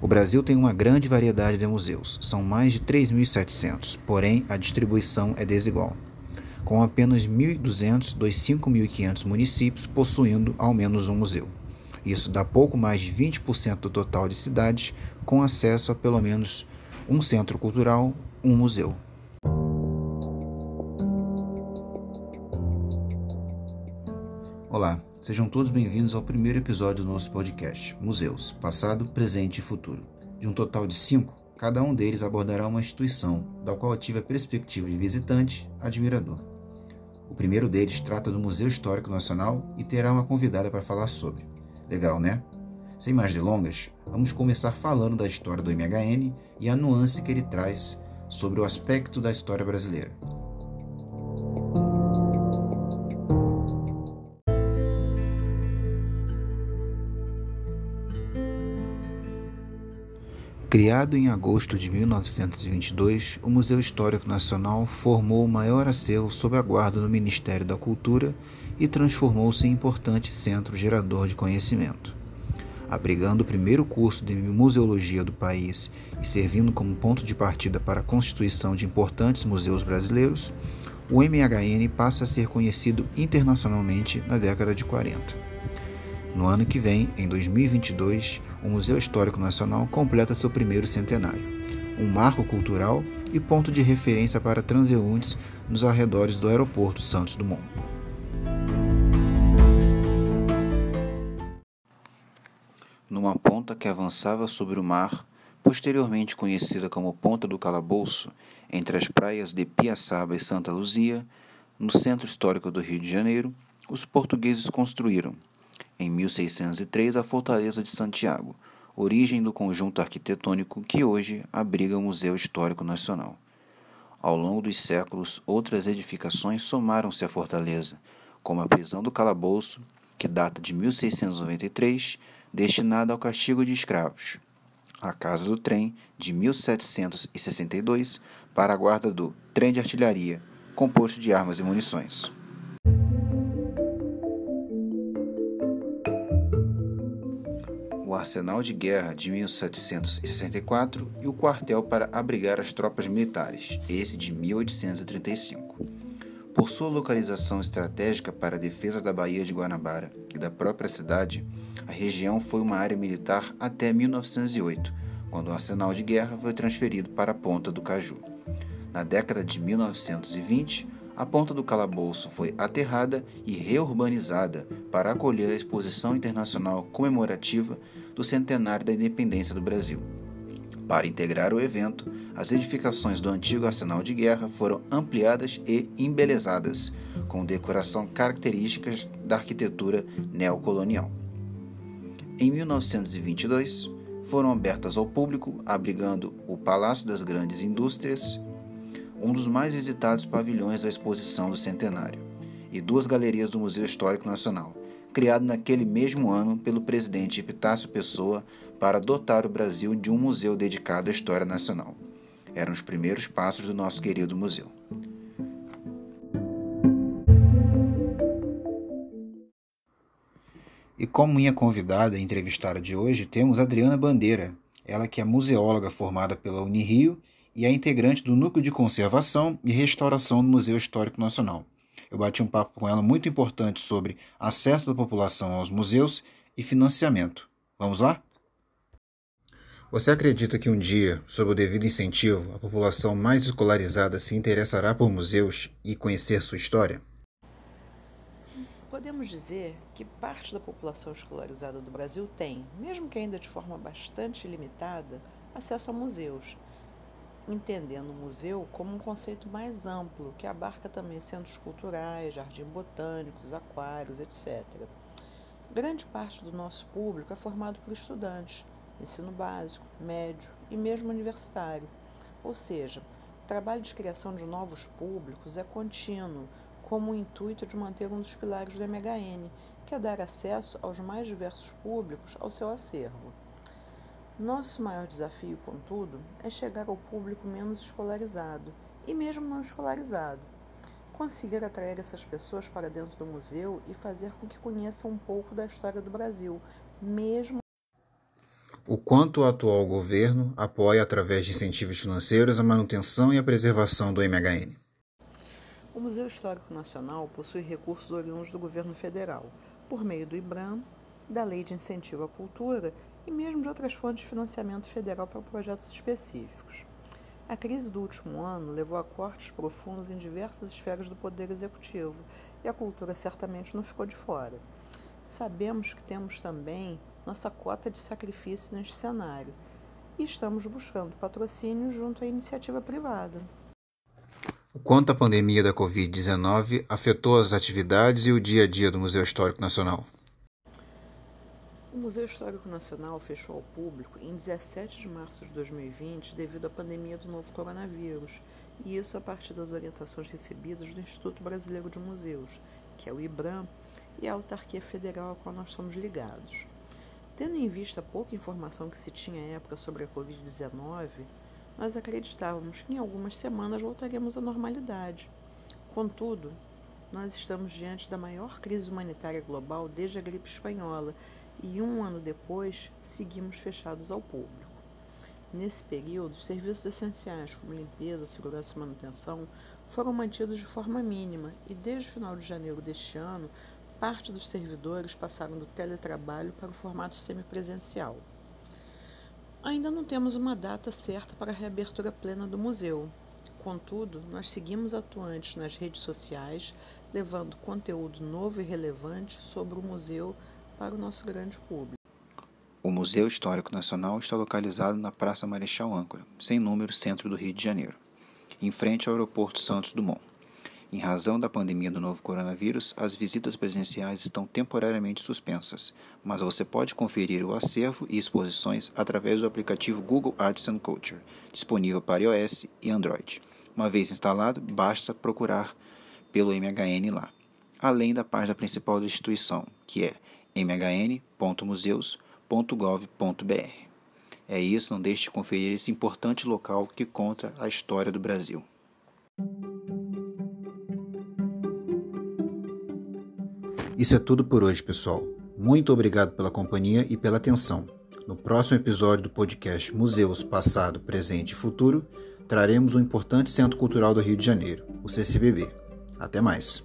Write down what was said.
O Brasil tem uma grande variedade de museus, são mais de 3.700, porém a distribuição é desigual, com apenas 1.200 dos 5.500 municípios possuindo ao menos um museu. Isso dá pouco mais de 20% do total de cidades com acesso a pelo menos um centro cultural, um museu. Sejam todos bem-vindos ao primeiro episódio do nosso podcast, Museus, Passado, Presente e Futuro. De um total de cinco, cada um deles abordará uma instituição, da qual eu tive a perspectiva de visitante, admirador. O primeiro deles trata do Museu Histórico Nacional e terá uma convidada para falar sobre. Legal, né? Sem mais delongas, vamos começar falando da história do MHN e a nuance que ele traz sobre o aspecto da história brasileira. Criado em agosto de 1922, o Museu Histórico Nacional formou o maior acervo sob a guarda do Ministério da Cultura e transformou-se em importante centro gerador de conhecimento. Abrigando o primeiro curso de museologia do país e servindo como ponto de partida para a constituição de importantes museus brasileiros, o MHN passa a ser conhecido internacionalmente na década de 40. No ano que vem, em 2022, o Museu Histórico Nacional completa seu primeiro centenário, um marco cultural e ponto de referência para transeuntes nos arredores do Aeroporto Santos Dumont. Numa ponta que avançava sobre o mar, posteriormente conhecida como Ponta do Calabouço, entre as praias de Piaçaba e Santa Luzia, no centro histórico do Rio de Janeiro, os portugueses construíram, em 1603, a Fortaleza de Santiago, origem do conjunto arquitetônico que hoje abriga o Museu Histórico Nacional. Ao longo dos séculos, outras edificações somaram-se à fortaleza, como a prisão do Calabouço, que data de 1693, destinada ao castigo de escravos, a Casa do Trem, de 1762, para a guarda do trem de artilharia, composto de armas e munições. O arsenal de guerra de 1764 e o quartel para abrigar as tropas militares, esse de 1835. Por sua localização estratégica para a defesa da Baía de Guanabara e da própria cidade, a região foi uma área militar até 1908, quando o arsenal de guerra foi transferido para a Ponta do Caju. Na década de 1920, a Ponta do Calabouço foi aterrada e reurbanizada para acolher a exposição internacional comemorativa do centenário da independência do Brasil. Para integrar o evento, as edificações do antigo arsenal de guerra foram ampliadas e embelezadas, com decoração características da arquitetura neocolonial. Em 1922, foram abertas ao público, abrigando o Palácio das Grandes Indústrias, um dos mais visitados pavilhões da exposição do centenário, e duas galerias do Museu Histórico Nacional, criado naquele mesmo ano pelo presidente Epitácio Pessoa para dotar o Brasil de um museu dedicado à história nacional. Eram os primeiros passos do nosso querido museu. E como minha convidada e entrevistada de hoje, temos Adriana Bandeira, ela que é museóloga formada pela Unirio e é integrante do Núcleo de Conservação e Restauração do Museu Histórico Nacional. Eu bati um papo com ela muito importante sobre acesso da população aos museus e financiamento. Vamos lá? Você acredita que um dia, sob o devido incentivo, a população mais escolarizada se interessará por museus e conhecer sua história? Podemos dizer que parte da população escolarizada do Brasil tem, mesmo que ainda de forma bastante limitada, acesso a museus entendendo o museu como um conceito mais amplo, que abarca também centros culturais, jardins botânicos, aquários, etc. Grande parte do nosso público é formado por estudantes, ensino básico, médio e mesmo universitário. Ou seja, o trabalho de criação de novos públicos é contínuo, como o intuito de manter um dos pilares do MHN, que é dar acesso aos mais diversos públicos ao seu acervo. Nosso maior desafio, contudo, é chegar ao público menos escolarizado e mesmo não escolarizado. Conseguir atrair essas pessoas para dentro do museu e fazer com que conheçam um pouco da história do Brasil, mesmo. o quanto o atual governo apoia, através de incentivos financeiros, a manutenção e a preservação do MHN. O Museu Histórico Nacional possui recursos oriundos do governo federal, por meio do IBRAM, da Lei de Incentivo à Cultura e mesmo de outras fontes de financiamento federal para projetos específicos. A crise do último ano levou a cortes profundos em diversas esferas do Poder Executivo e a cultura certamente não ficou de fora. Sabemos que temos também nossa cota de sacrifício neste cenário e estamos buscando patrocínio junto à iniciativa privada. Quanto a pandemia da Covid-19 afetou as atividades e o dia a dia do Museu Histórico Nacional? O Museu Histórico Nacional fechou ao público em 17 de março de 2020 devido à pandemia do novo coronavírus, e isso a partir das orientações recebidas do Instituto Brasileiro de Museus, que é o IBRAM, e a autarquia federal a qual nós somos ligados. Tendo em vista a pouca informação que se tinha à época sobre a Covid-19, nós acreditávamos que em algumas semanas voltaríamos à normalidade. Contudo, nós estamos diante da maior crise humanitária global desde a gripe espanhola e um ano depois seguimos fechados ao público. Nesse período, serviços essenciais como limpeza, segurança e manutenção foram mantidos de forma mínima e desde o final de janeiro deste ano parte dos servidores passaram do teletrabalho para o formato semipresencial. Ainda não temos uma data certa para a reabertura plena do museu. Contudo, nós seguimos atuantes nas redes sociais, levando conteúdo novo e relevante sobre o museu para o nosso grande público. O Museu Histórico Nacional está localizado na Praça Marechal Âncora, sem número, centro do Rio de Janeiro, em frente ao Aeroporto Santos Dumont. Em razão da pandemia do novo coronavírus, as visitas presenciais estão temporariamente suspensas, mas você pode conferir o acervo e exposições através do aplicativo Google Arts and Culture, disponível para iOS e Android. Uma vez instalado, basta procurar pelo MHN lá, além da página principal da instituição, que é mhn.museus.gov.br. É isso, não deixe de conferir esse importante local que conta a história do Brasil. Isso é tudo por hoje, pessoal. Muito obrigado pela companhia e pela atenção. No próximo episódio do podcast Museus Passado, Presente e Futuro, traremos um importante centro cultural do Rio de Janeiro, o CCBB. Até mais.